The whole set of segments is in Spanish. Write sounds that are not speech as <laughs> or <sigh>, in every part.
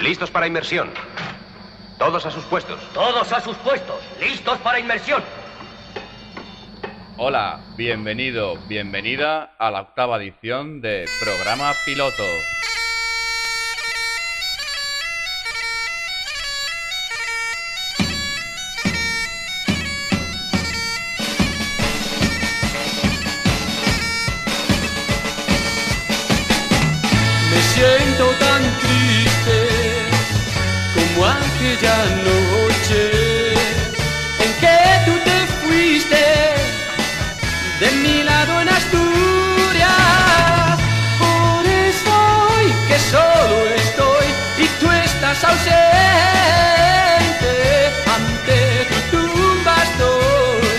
Listos para inmersión. Todos a sus puestos. Todos a sus puestos. Listos para inmersión. Hola, bienvenido, bienvenida a la octava edición de Programa Piloto. Estás ausente, ante tu tumba estoy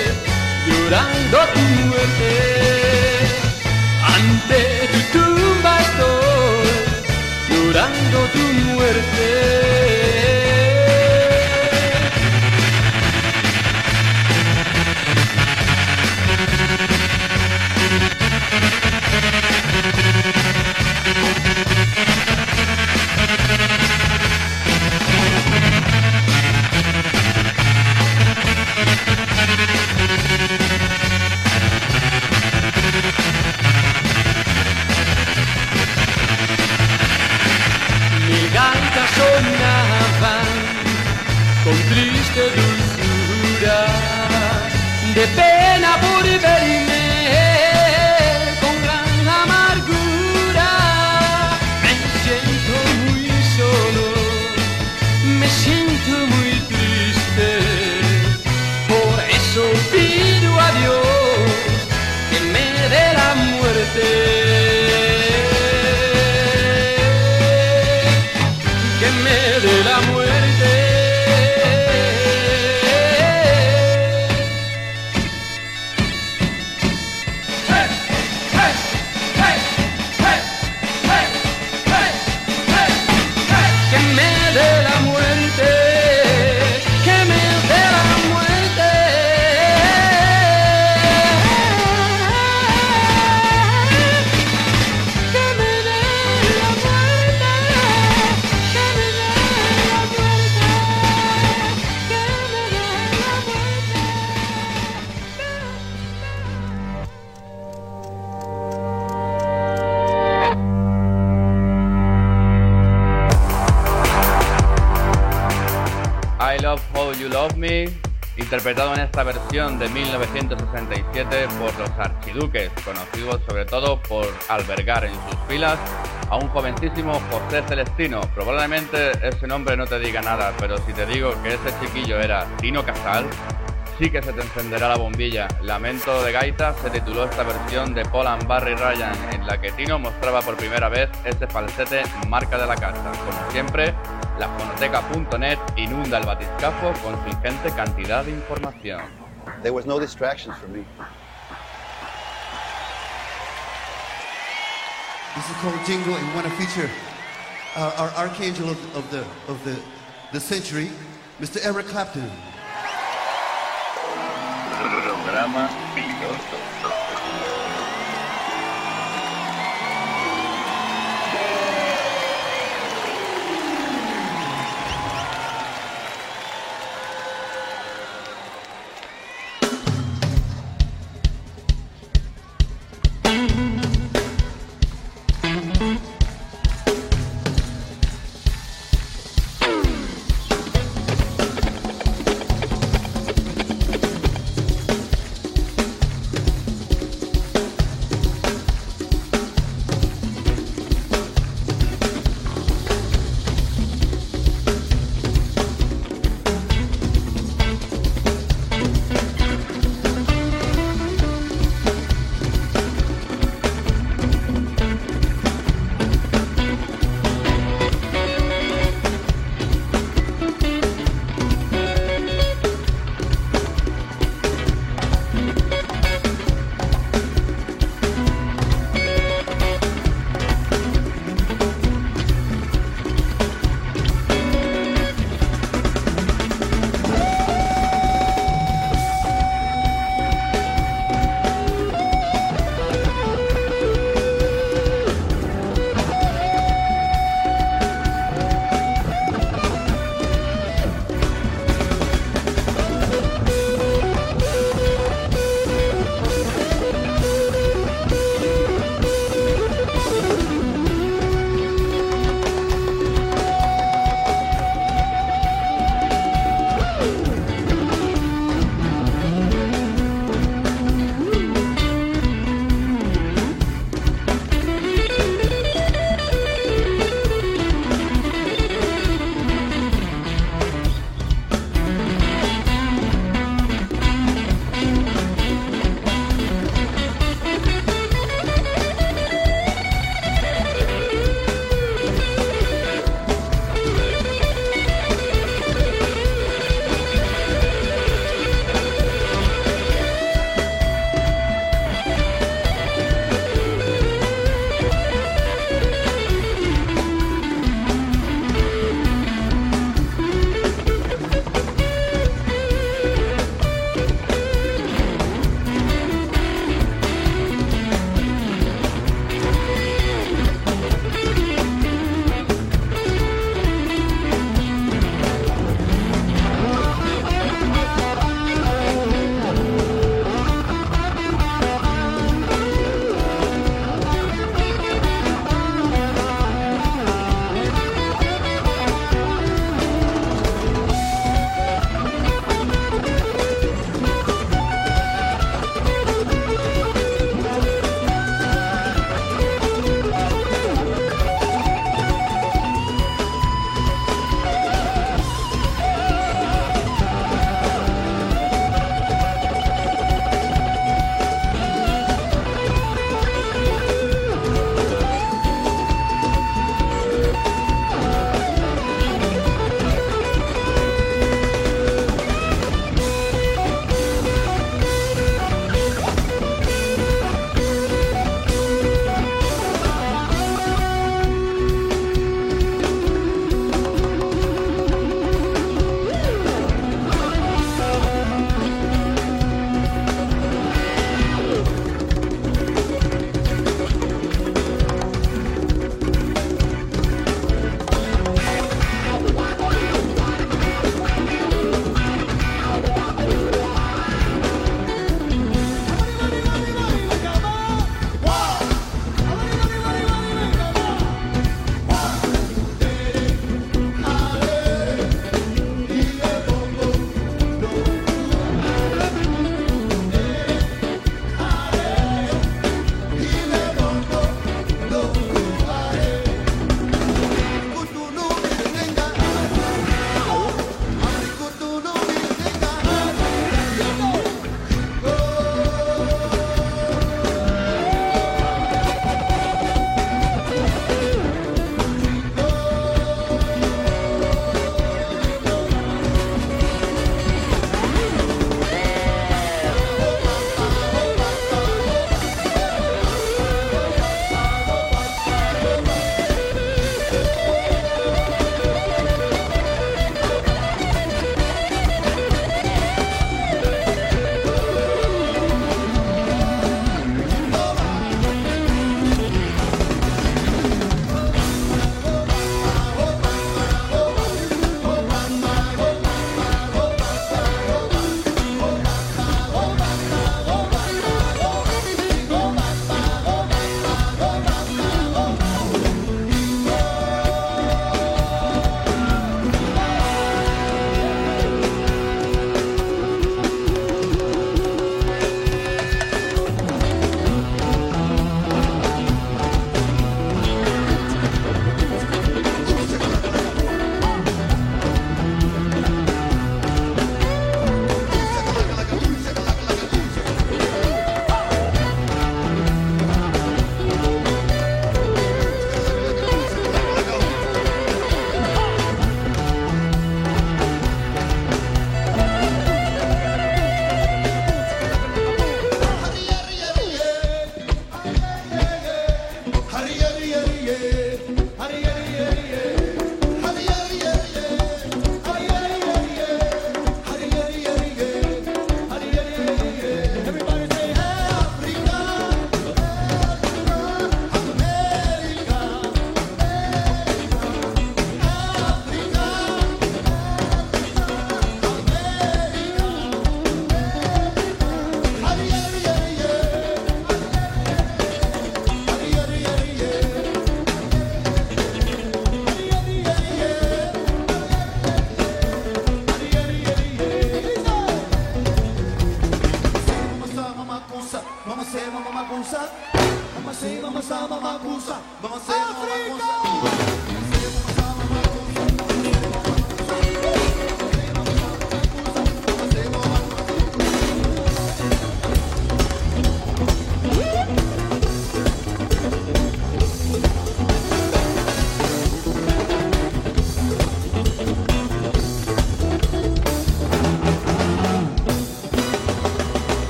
llorando tu muerte. Ante tu tumba estoy llorando tu muerte. Interpretado en esta versión de 1967 por los archiduques, conocidos sobre todo por albergar en sus filas a un jovencísimo José Celestino. Probablemente ese nombre no te diga nada, pero si te digo que ese chiquillo era Tino Casal, sí que se te encenderá la bombilla. Lamento de Gaita se tituló esta versión de Paul and Barry Ryan, en la que Tino mostraba por primera vez ese falsete marca de la casa. Como siempre, la fonoteca.net inunda el batiscafo con su ingente cantidad de información. There was no distractions for me. This is called Jingle, and we want to feature uh, our archangel of, of the of the the century, Mr. Eric Clapton. Programa Piloto.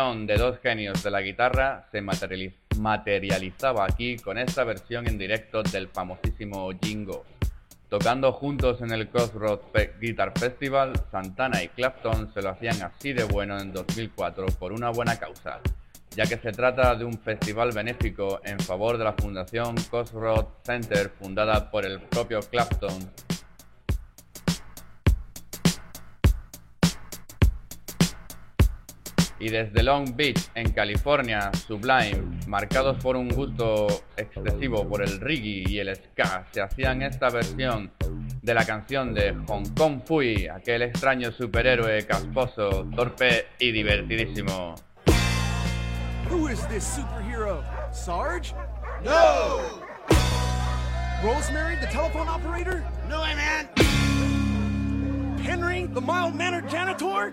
De dos genios de la guitarra se materializ- materializaba aquí con esta versión en directo del famosísimo Jingo. Tocando juntos en el Crossroads Guitar Festival, Santana y Clapton se lo hacían así de bueno en 2004 por una buena causa, ya que se trata de un festival benéfico en favor de la Fundación Crossroads Center fundada por el propio Clapton y desde Long Beach, en California, Sublime, marcados por un gusto excesivo por el reggae y el ska, se hacían esta versión de la canción de Hong Kong Fui, aquel extraño superhéroe casposo, torpe y divertidísimo. Who is this superhero? Sarge? No! Rosemary, the telephone operator? No, man. Henry, the mild mannered janitor?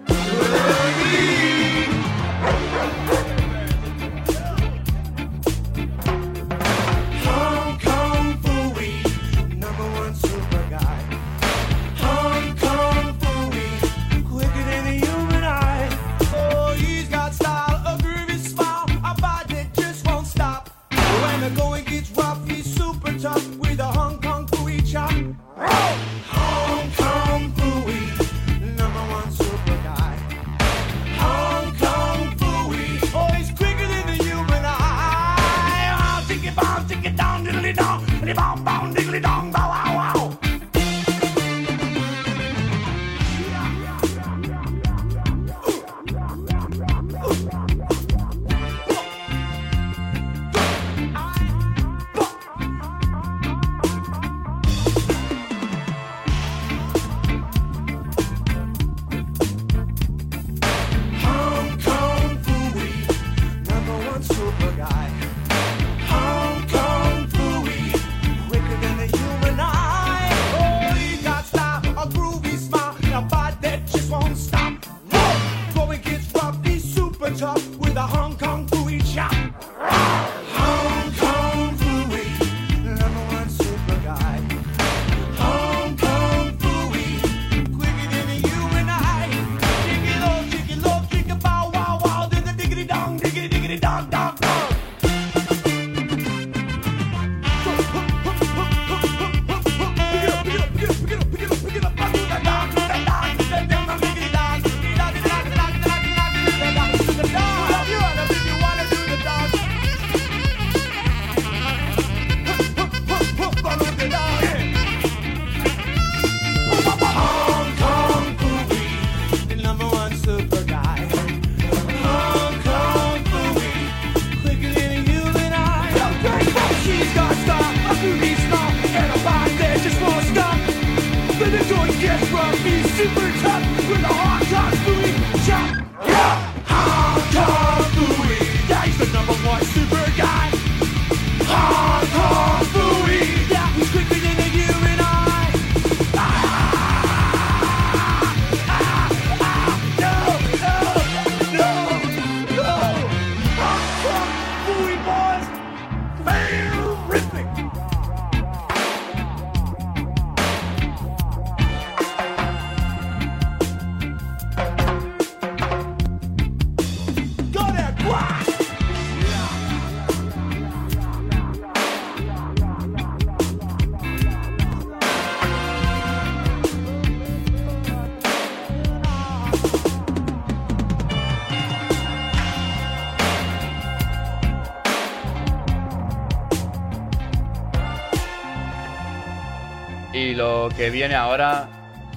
Y lo que viene ahora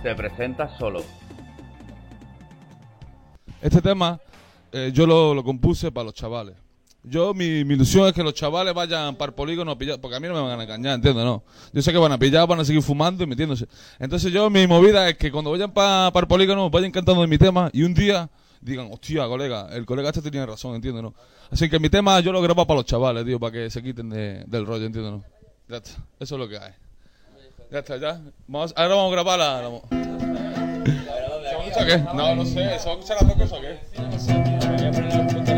se presenta solo. Este tema eh, yo lo, lo compuse para los chavales. Yo, mi, mi ilusión es que los chavales vayan para el polígono a pillar, porque a mí no me van a engañar, ¿entiendes? No. Yo sé que van a pillar, van a seguir fumando y metiéndose. Entonces yo, mi movida es que cuando vayan para el polígono, vayan cantando de mi tema y un día digan, hostia, colega, el colega este tenía razón, ¿entiendes? No? Así que mi tema yo lo grabo para los chavales, tío, para que se quiten de- del rollo, ¿entiendes? No? Eso es lo que hay. Ya está, ya. Vamos, ahora vamos a grabar la... la... ¿Se va a escuchar qué? No, no sé. ¿Se va a escuchar las dos cosas o qué? No sé, tío. Me voy a poner la punta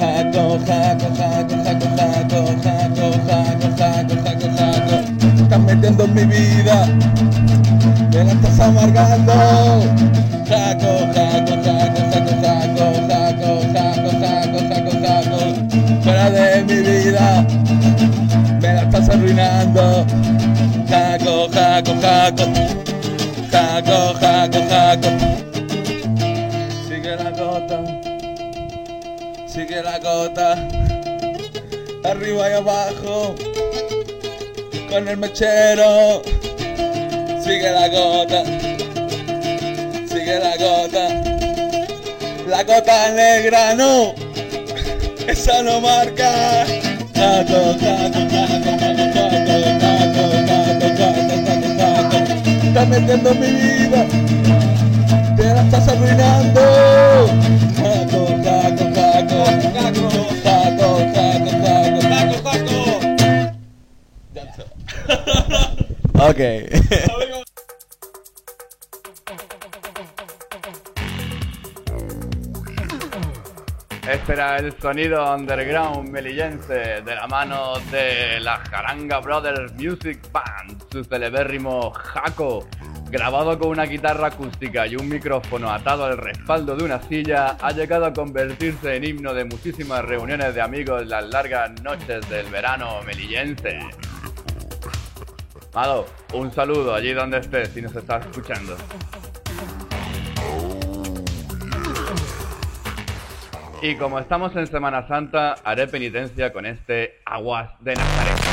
Jaco, jaco, jaco, jaco, jaco, jaco, jaco, jaco, jaco, jaco. Estás metiendo en mi vida, me la estás amargando. jaco, jaco, jaco, jaco, jaco, jaco, jaco, jaco, jaco, jaco. Fuera de mi vida, estás arruinando. Jaco, jaco, jaco, jaco, jaco, jaco. Sigue la gota, sigue la gota, arriba y abajo, con el mechero. Sigue la gota, sigue la gota, la gota negra no, esa no marca. Estás metiendo mi vida, te la estás arruinando. Caco, caco, caco, caco, caco, caco, caco, caco. Ok. <laughs> Este era el sonido underground melillense de la mano de la Jaranga Brothers Music Band, su celebérrimo Jaco. Grabado con una guitarra acústica y un micrófono atado al respaldo de una silla, ha llegado a convertirse en himno de muchísimas reuniones de amigos las largas noches del verano melillense. Mado, un saludo allí donde estés si nos estás escuchando. Y como estamos en Semana Santa, haré penitencia con este Aguas de Nazaret.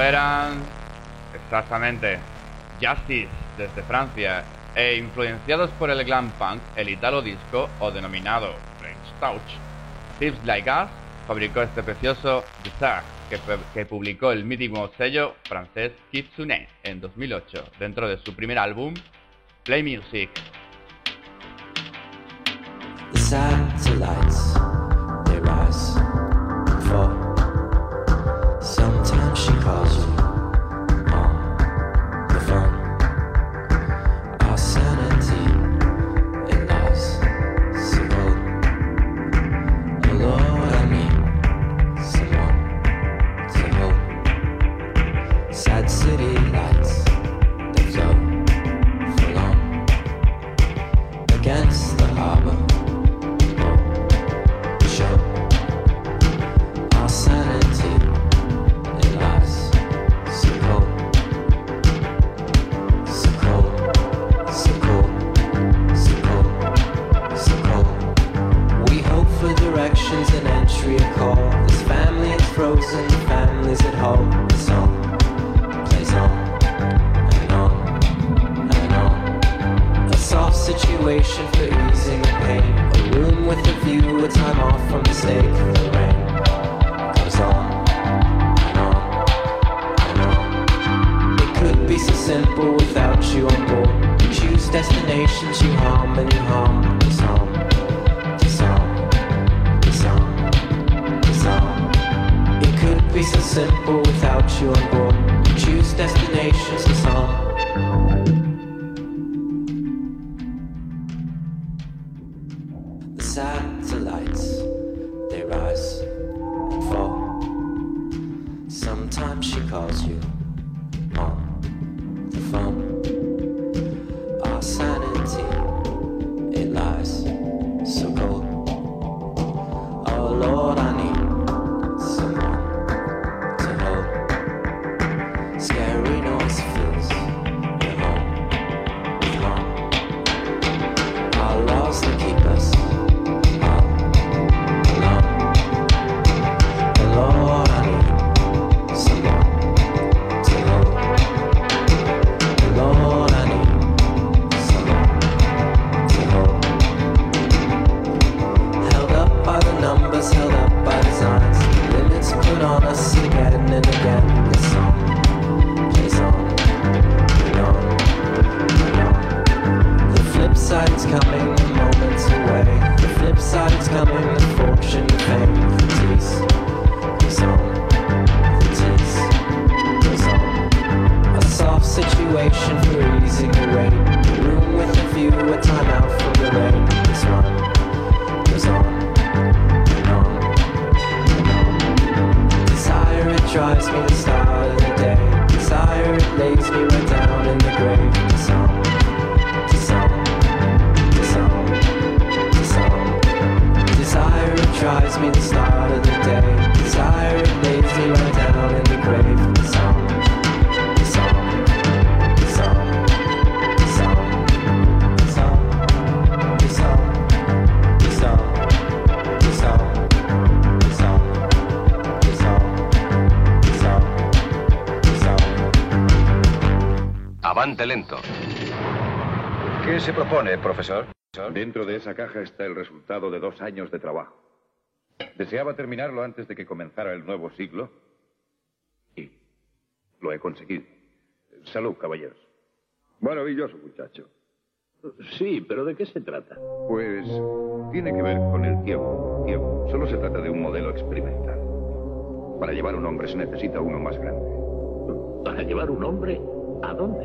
Eran exactamente Justice desde Francia e influenciados por el glam punk, el italo disco o denominado French Touch. Thieves Like Us fabricó este precioso Bizarre que, que publicó el mítico sello francés Kitsune en 2008 dentro de su primer álbum Play Music. cause Esa caja está el resultado de dos años de trabajo. Deseaba terminarlo antes de que comenzara el nuevo siglo y lo he conseguido. Salud, caballeros. Maravilloso, muchacho. Sí, pero ¿de qué se trata? Pues tiene que ver con el tiempo. Solo se trata de un modelo experimental. Para llevar un hombre se necesita uno más grande. ¿Para llevar un hombre a dónde?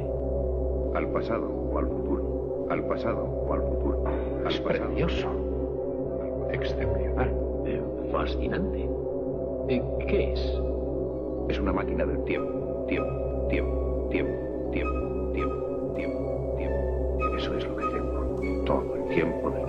Al pasado o al futuro. Al pasado o al futuro. Es precioso. Excepcional. Fascinante. Qué es? Es una máquina del tiempo. Tiempo, tiempo, tiempo, tiempo, tiempo, tiempo, tiempo. Eso es lo que tengo. Todo el tiempo de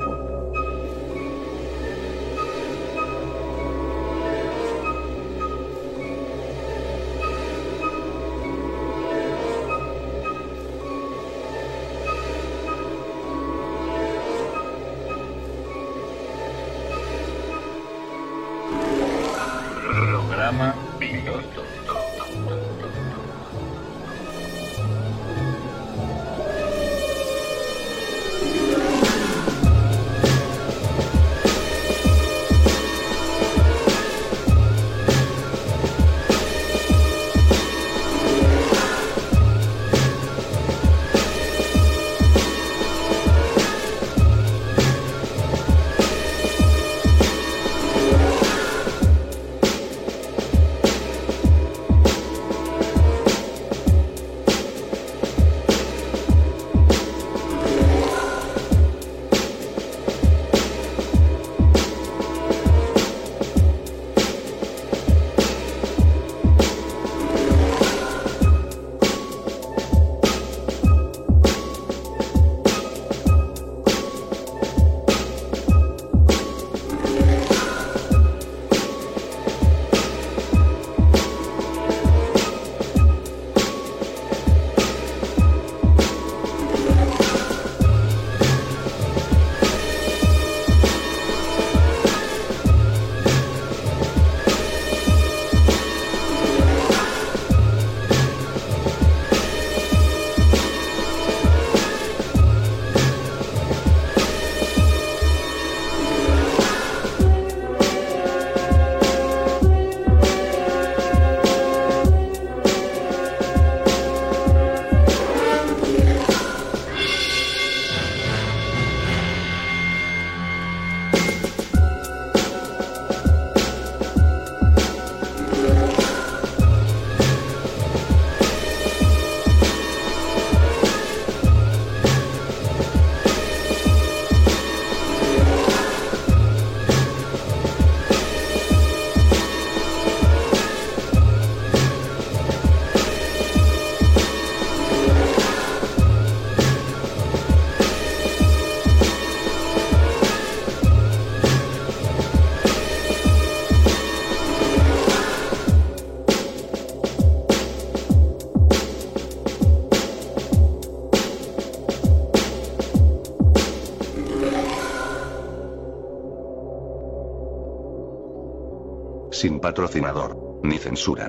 sin patrocinador, ni censura.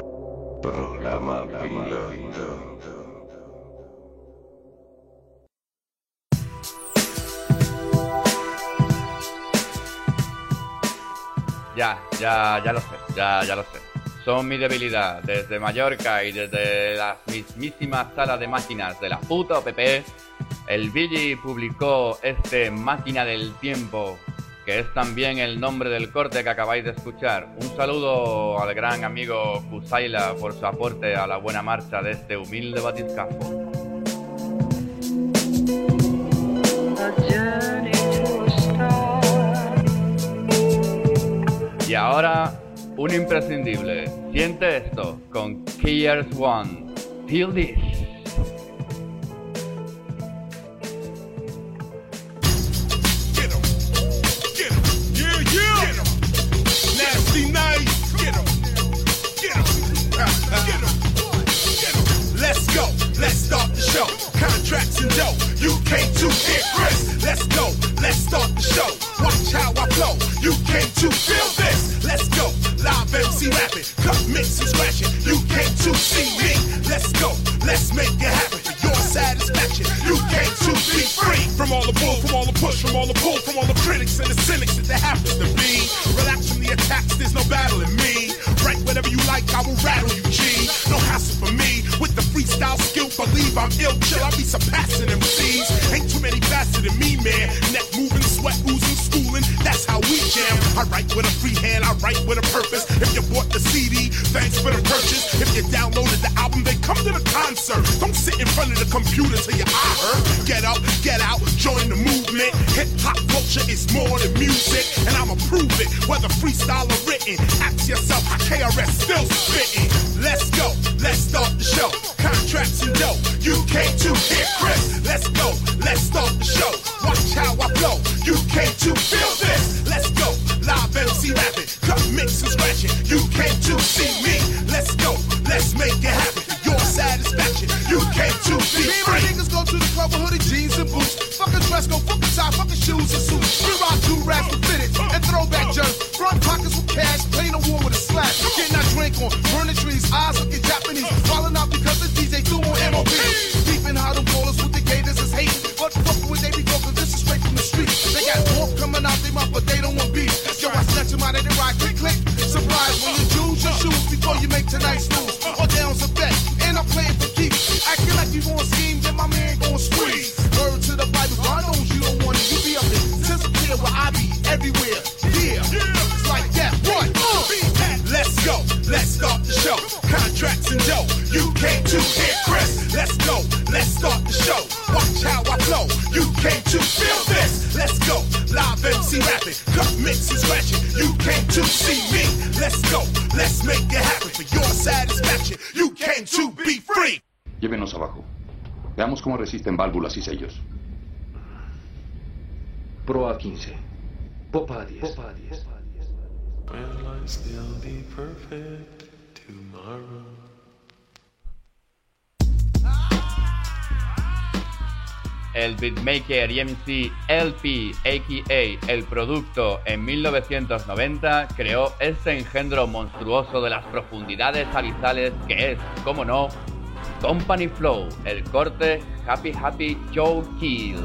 Programa. Ya, ya, ya lo sé, ya, ya lo sé. Son mi debilidad. Desde Mallorca y desde las mismísimas salas de máquinas de la puta OPP, el Billy publicó este Máquina del Tiempo, que es también el nombre del corte que acabáis de escuchar. Un saludo al gran amigo Kusaila por su aporte a la buena marcha de este humilde batiscafo. Y ahora, un imprescindible. Siente esto con Killers One. Feel this. Let's start the show. Contracts and dough. You came to hear Chris. Let's go. Let's start the show. Watch how I flow. You came to feel this. Let's go. Live MC rapping. Cut, mix, and scratching. You came to see me. Let's go. Let's make it happen. Your satisfaction. You came to be free. From all the bull, from all the push, from all the pull, from all the critics and the cynics that there happens to be. Relax from the attacks, there's no battle in me. Write whatever you like, I will rattle you, G. No hassle for me. With the freestyle skill, believe I'm ill chill. I'll be surpassing MCs. Ain't too many faster than me, man. Neck moving, sweat oozing, schooling. That's how we jam. I write with a free hand, I write with a purpose. If you bought the CD, thanks for the purchase. If you downloaded the album, then come to the concert. Don't sit in front of the computer till your eye hurt. Get up, get out, join the movement. Hip hop culture is more than music, and I'ma prove it. Whether freestyle or written, ask yourself how KRS still spitting. Let's go, let's start the show. Contracts and dough, you came to hear Chris. Let's go, let's start the show. Watch how I came to feel this. Let's go, live MC rapping, cut, mix, and scratching. You came to see me. Let's go, let's make it happen. Your satisfaction, you came to be Me and my niggas go to the club with hoodie jeans and boots. Fucking dress code, fucking tie, fucking shoes and suits. We rock two raps with fitted and throwback jerks. Front pockets with cash, playing a war with a slap. Getting our drink on, burning trees, eyes looking Japanese. Falling out because the DJ threw on MOB. Peeping how them ballers with the gators is hating. But fuck with they be talking, this is straight from the street. They got wolf coming out their mouth, but they don't want beef. Yo, I snatch them out of their ride, click, click. Surprise when you choose your shoes before you make tonight's news. Or down's a bet, playing for keeps. Acting like you gon' scheme, then my man gon' squeeze. Word to the Bible, you. You be up disappear where I be, everywhere. Yeah, Let's go, let's start the show. Contracts and dough, you came to hear Chris. Let's go, let's start the show. Watch how I flow, you came to feel this. Let's go, live MC rapping, cut, mix, and scratching. You came to see me. Let's go, let's make it happen. For your satisfaction, you came to be free. Llévenos abajo. Veamos cómo resisten válvulas y sellos. Pro a 15. Popa a 10. El beatmaker y LP, a.k.a. El Producto, en 1990 creó este engendro monstruoso de las profundidades abisales que es, como no, Company Flow, el corte Happy Happy Joe Kill.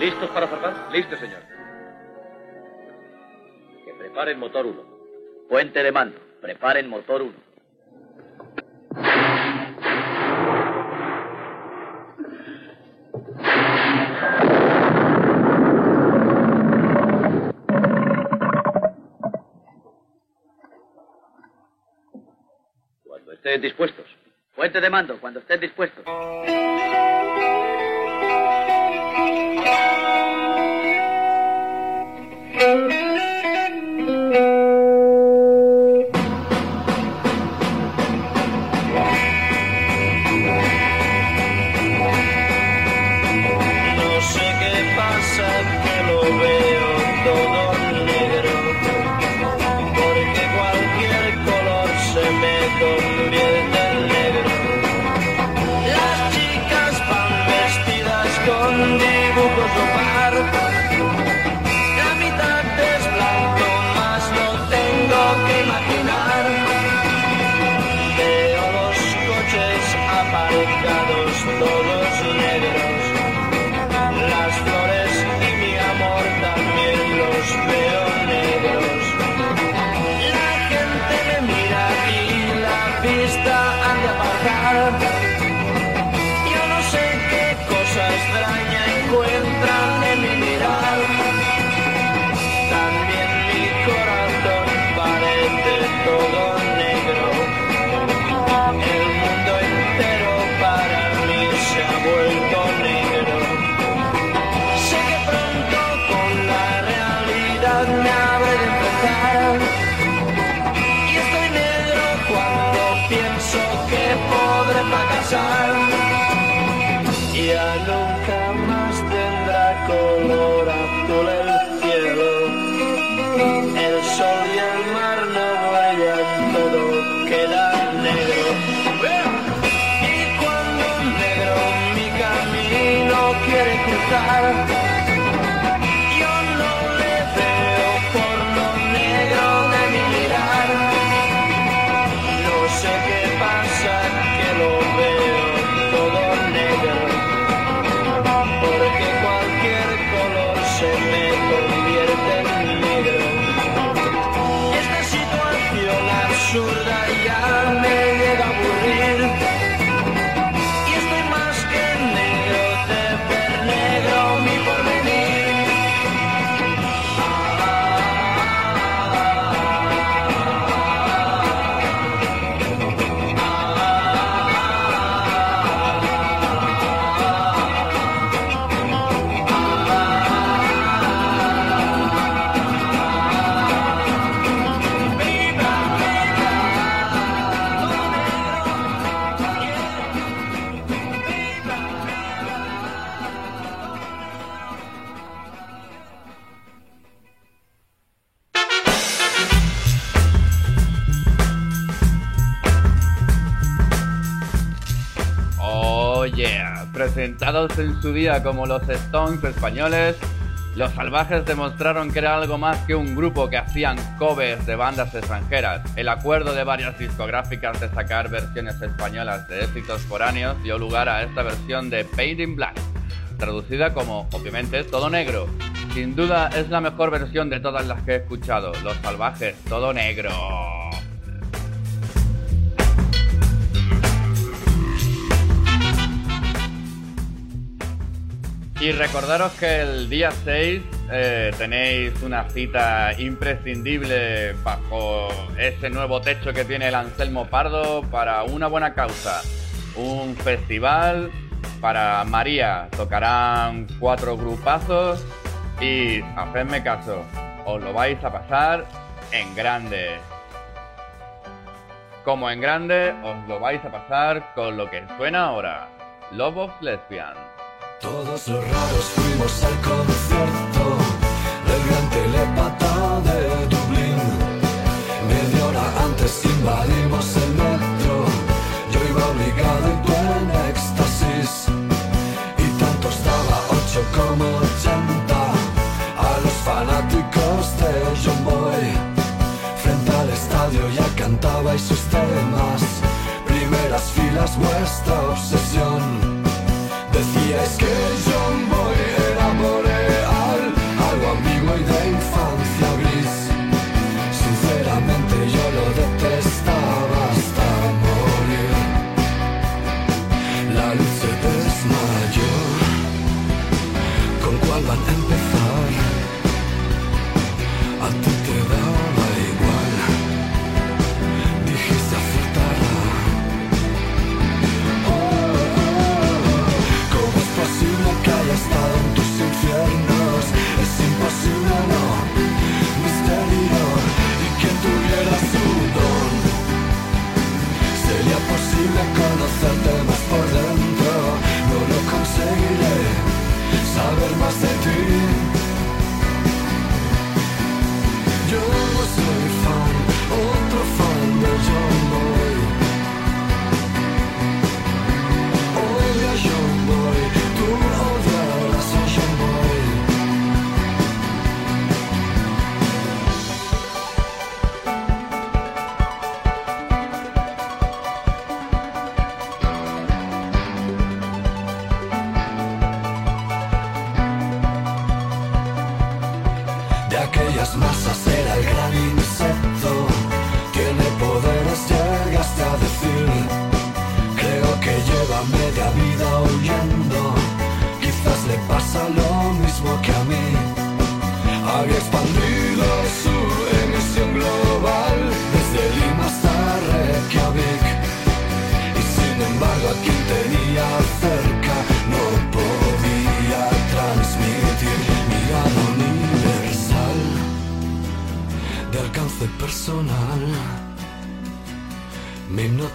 ¿Listos para zarpar? Listo, señor. Que preparen motor 1. Puente de mando. Preparen motor 1. Cuando estén dispuestos. Puente de mando, cuando estén dispuestos. No Ya nunca más tendrá color azul el cielo. El sol y el mar no brillan, todo queda negro. Y cuando negro mi camino quiere cruzar, en su día como los Stones españoles, los salvajes demostraron que era algo más que un grupo que hacían covers de bandas extranjeras. El acuerdo de varias discográficas de sacar versiones españolas de éxitos foráneos dio lugar a esta versión de Paid in Black, traducida como, obviamente, Todo Negro. Sin duda es la mejor versión de todas las que he escuchado, Los Salvajes, Todo Negro. Y recordaros que el día 6 eh, tenéis una cita imprescindible bajo ese nuevo techo que tiene el Anselmo Pardo para una buena causa. Un festival para María. Tocarán cuatro grupazos y hacedme caso, os lo vais a pasar en grande. Como en grande, os lo vais a pasar con lo que suena ahora. Love of Lesbian. Todos los raros fuimos al concierto del gran telepata de Dublín. Media hora antes invadimos el metro. Yo iba obligado y tú en éxtasis. Y tanto estaba ocho como ochenta. A los fanáticos de John Boy. Frente al estadio ya cantabais sus temas. Primeras filas, vuestra obsesión.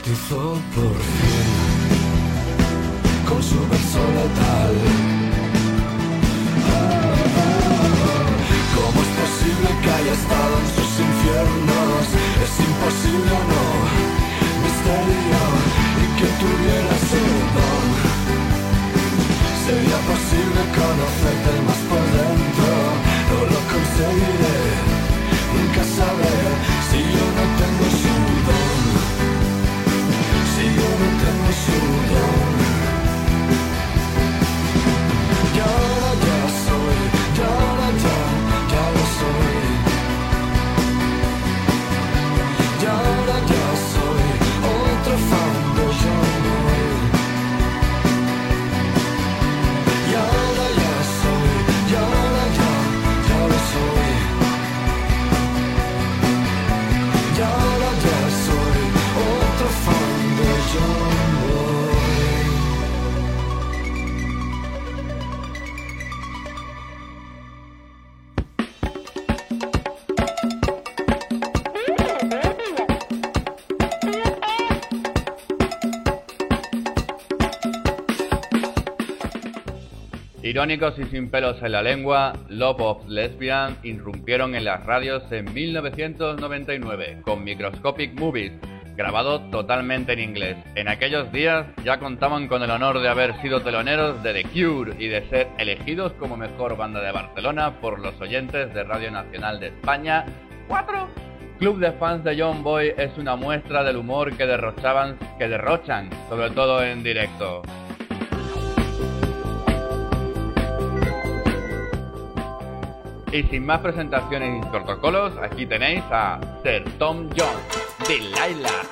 Hipnotizó por Irónicos y sin pelos en la lengua, Love of Lesbian irrumpieron en las radios en 1999 con Microscopic Movies, grabado totalmente en inglés. En aquellos días ya contaban con el honor de haber sido teloneros de The Cure y de ser elegidos como mejor banda de Barcelona por los oyentes de Radio Nacional de España. ¡Cuatro! Club de fans de John Boy es una muestra del humor que derrochaban, que derrochan, sobre todo en directo. Y sin más presentaciones y protocolos, aquí tenéis a Sir Tom Jones, Delilah.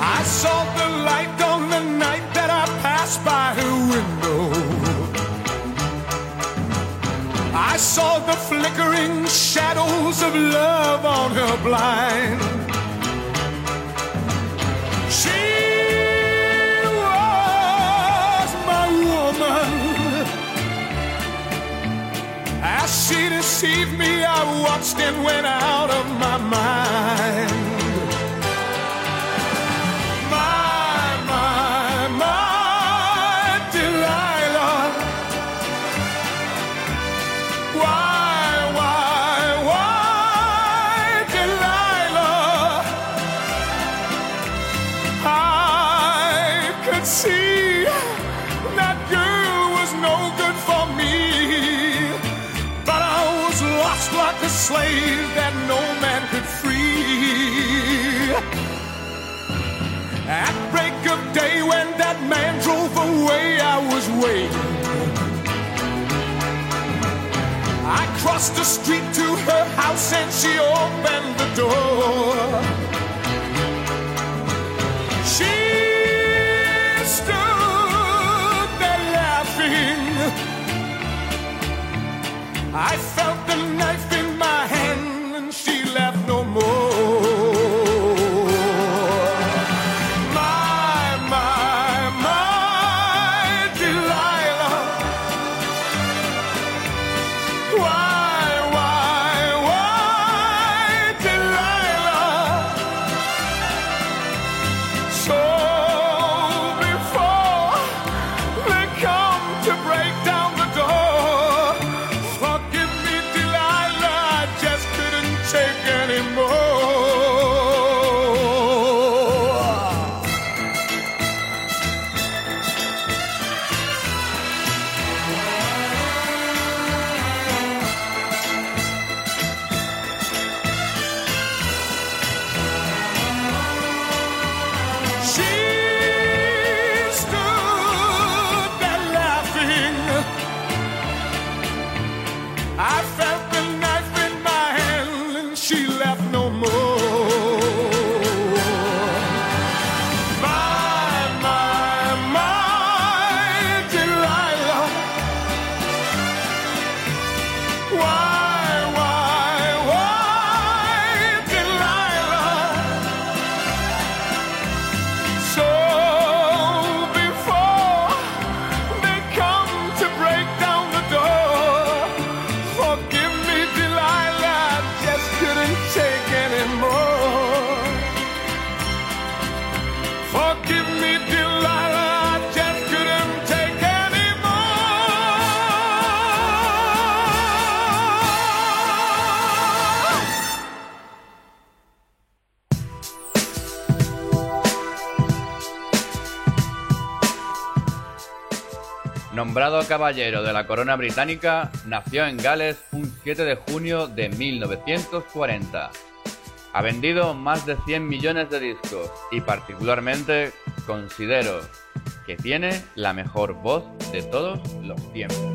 I saw the light on the night that I passed by her window. I saw the flickering shadows of love on her blind. Deceived me, I watched and went out of my mind. Day, when that man drove away, I was waiting. I crossed the street to her house and she opened the door. She stood there laughing. I felt the knife caballero de la corona británica, nació en Gales un 7 de junio de 1940. Ha vendido más de 100 millones de discos y particularmente considero que tiene la mejor voz de todos los tiempos.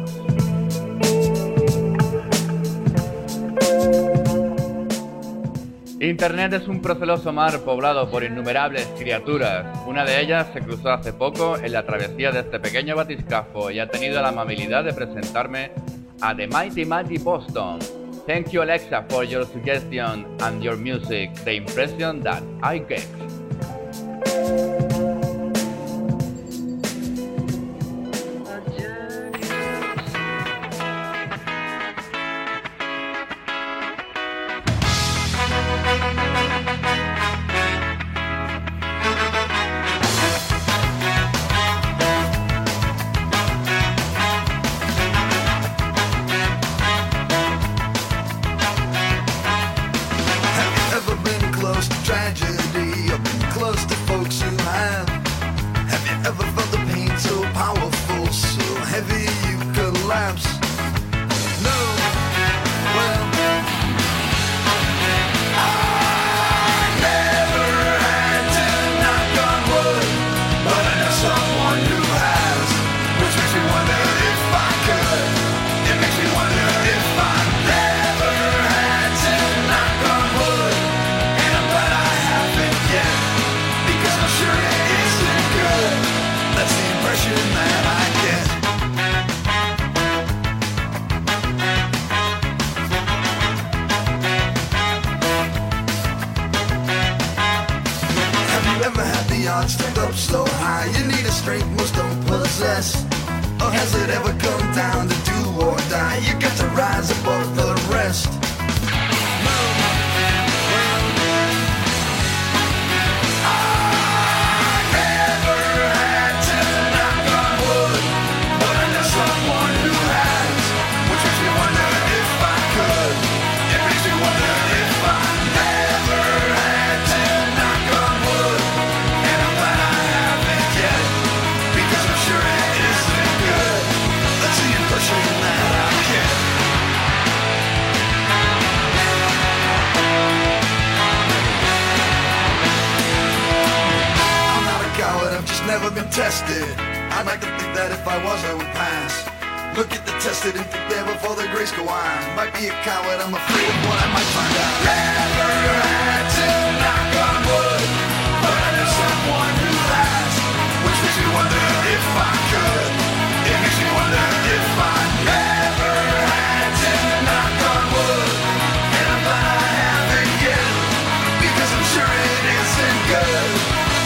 Internet es un proceloso mar poblado por innumerables criaturas. Una de ellas se cruzó hace poco en la travesía de este pequeño batiscafo y ha tenido la amabilidad de presentarme a The Mighty Mighty Boston. Thank you Alexa for your suggestion and your music, the impression that I get.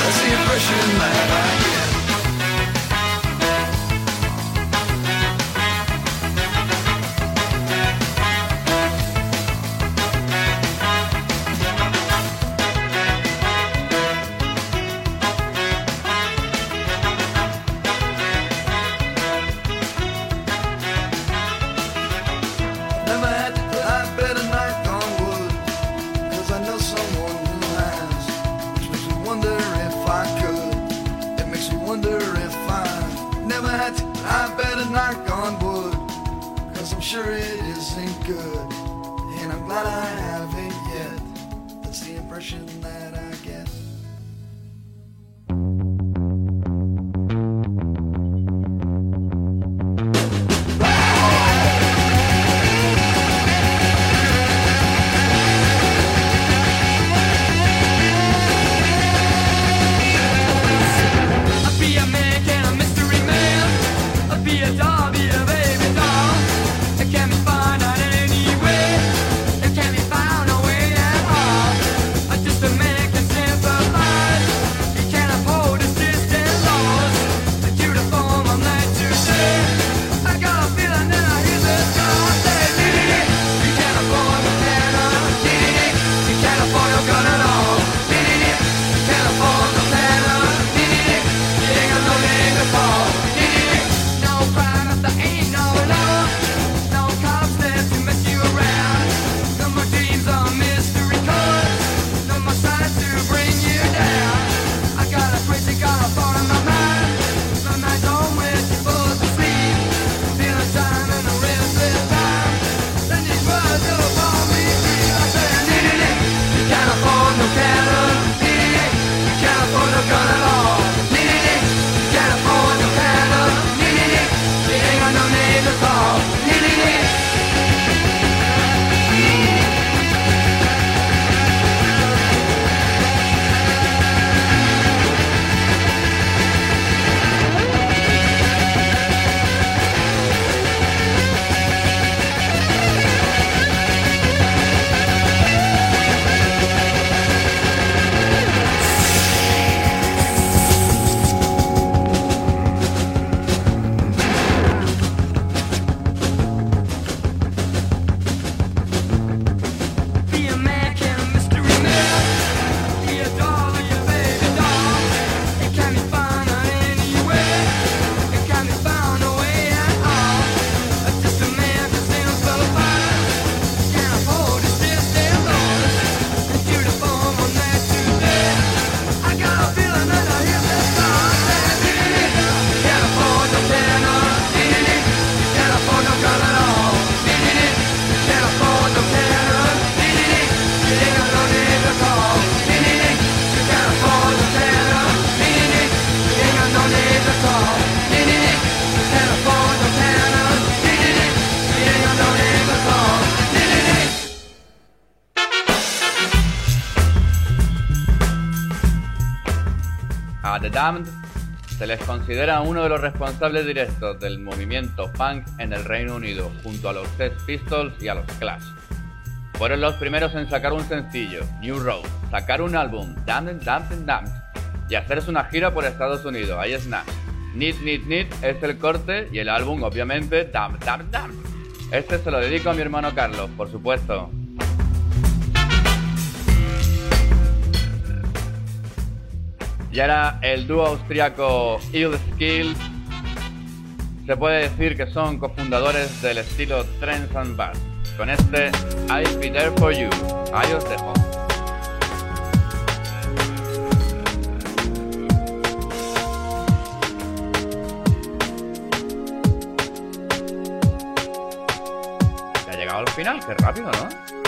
That's the impression that I get. Damned, se les considera uno de los responsables directos del movimiento punk en el Reino Unido, junto a los Sex Pistols y a los Clash. Fueron los primeros en sacar un sencillo, New Road, sacar un álbum, Damned, Damned, Damned, y hacerse una gira por Estados Unidos, ahí es nada. Need, Need, Need es el corte y el álbum, obviamente, Damned, Damned, Damned. Este se lo dedico a mi hermano Carlos, por supuesto. Y ahora el dúo austriaco Ill Skill se puede decir que son cofundadores del estilo Trends and Bass. Con este I'll Be There For You. Ahí os dejo. Ya ha llegado al final, qué rápido, ¿no?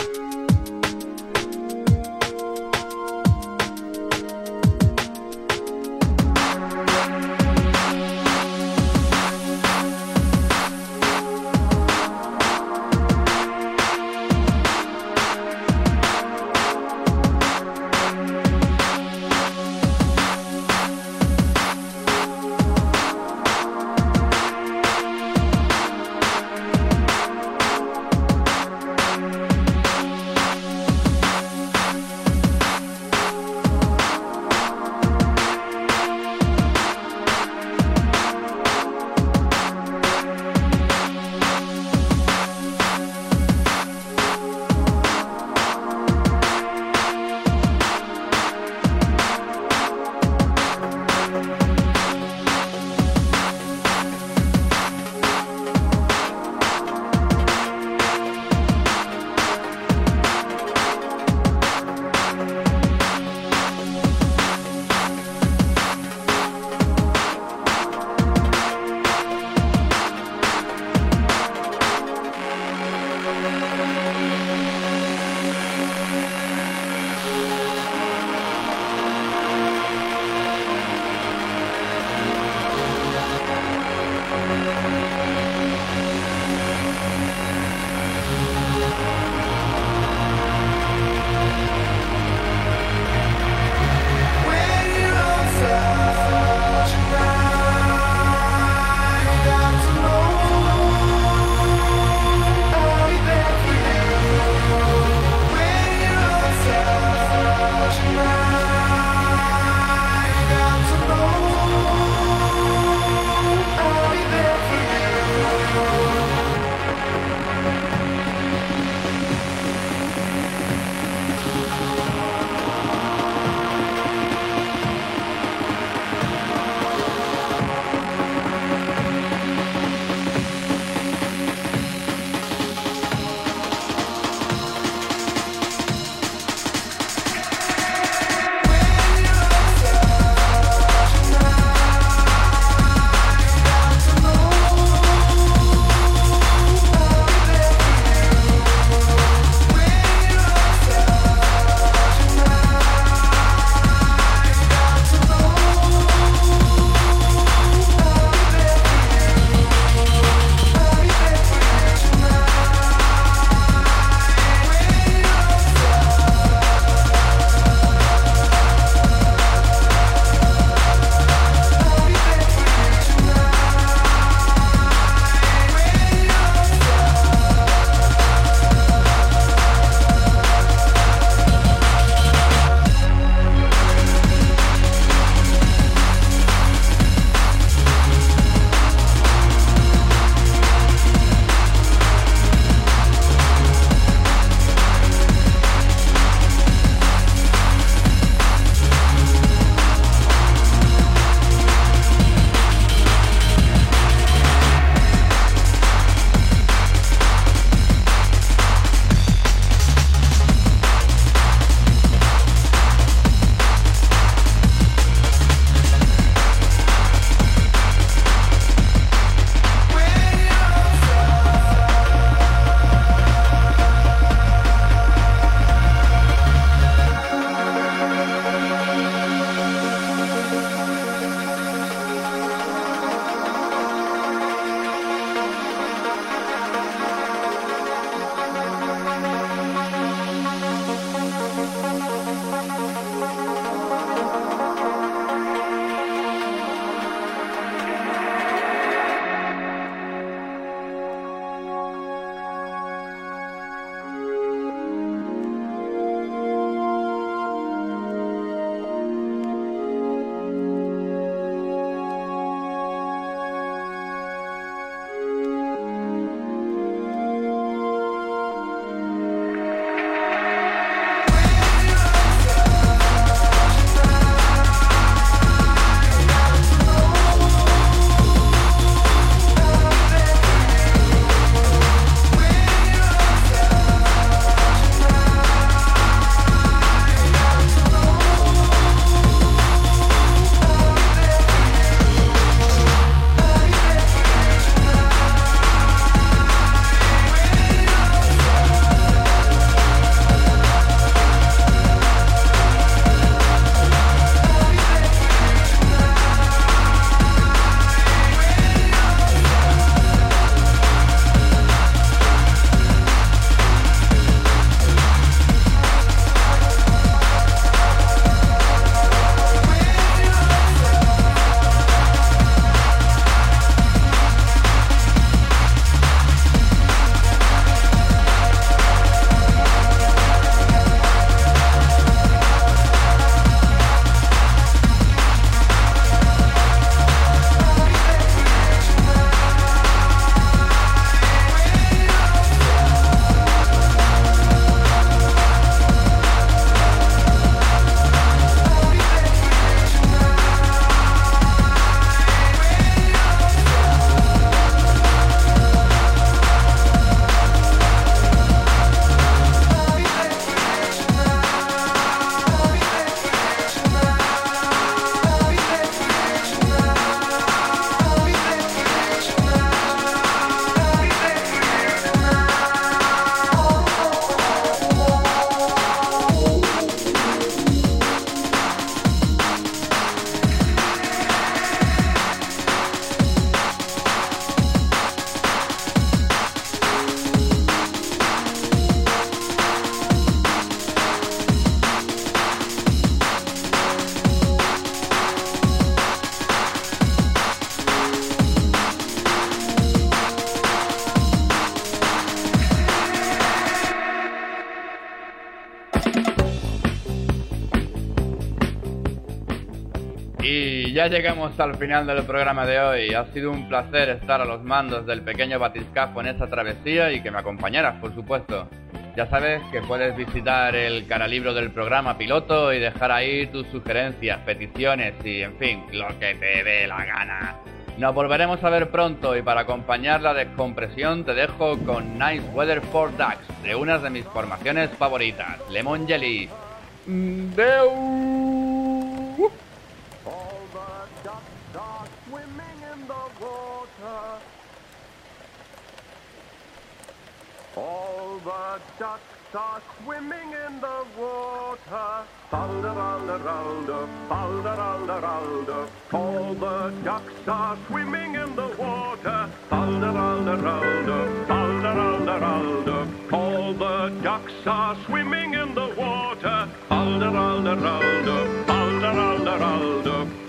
Y ya llegamos al final del programa de hoy. Ha sido un placer estar a los mandos del pequeño batiscafo en esta travesía y que me acompañaras, por supuesto. Ya sabes que puedes visitar el canalibro del programa piloto y dejar ahí tus sugerencias, peticiones y, en fin, lo que te dé la gana. Nos volveremos a ver pronto y para acompañar la descompresión te dejo con Nice Weather for Ducks, de una de mis formaciones favoritas, Lemon Jelly. Deu. All the ducks are swimming in the water. Balderalderalder, balderalderalder. All the ducks are swimming in the water. Balderalderalder, balderalderalder. All the ducks are swimming in the water. Balderalderalder, balderalderalder.